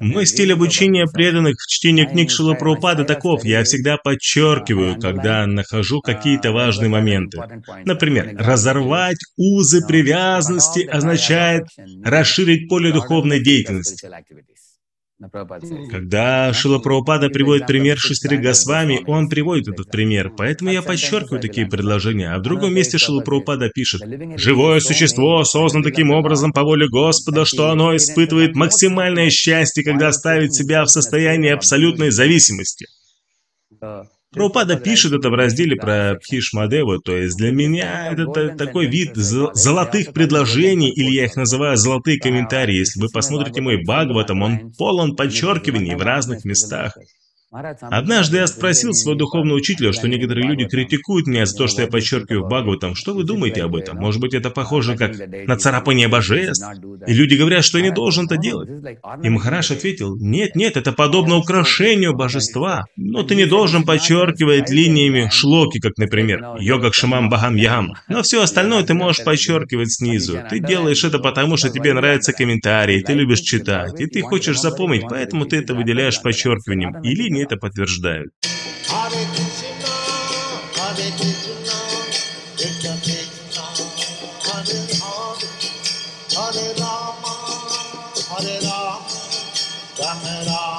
Мой стиль обучения преданных в чтении книг Шила Прабхупады таков. Я всегда подчеркиваю, когда нахожу какие-то важные моменты. Например, разорвать узы привязанности означает расширить поле духовной деятельности. Когда Шила Прабхупада приводит пример шестерых Госвами, он приводит этот пример, поэтому я подчеркиваю такие предложения. А в другом месте Шила Прабхупада пишет, «Живое существо создано таким образом по воле Господа, что оно испытывает максимальное счастье, когда ставит себя в состоянии абсолютной зависимости». Прабхупада пишет это в разделе про Пхишмадеву, то есть для меня это такой вид золотых предложений, или я их называю золотые комментарии. Если вы посмотрите мой Бхагаватам, он полон подчеркиваний в разных местах. Однажды я спросил своего духовного учителя, что некоторые люди критикуют меня за то, что я подчеркиваю в Бхагаватам. Что вы думаете об этом? Может быть, это похоже как на царапание божеств? И люди говорят, что я не должен это делать. И Махараш ответил, нет, нет, это подобно украшению божества. Но ты не должен подчеркивать линиями шлоки, как, например, йога кшимам бахам ягам. Но все остальное ты можешь подчеркивать снизу. Ты делаешь это потому, что тебе нравятся комментарии, ты любишь читать, и ты хочешь запомнить, поэтому ты это выделяешь подчеркиванием. И линии это подтверждают. Hare Rama, Hare Rama, Rama Rama.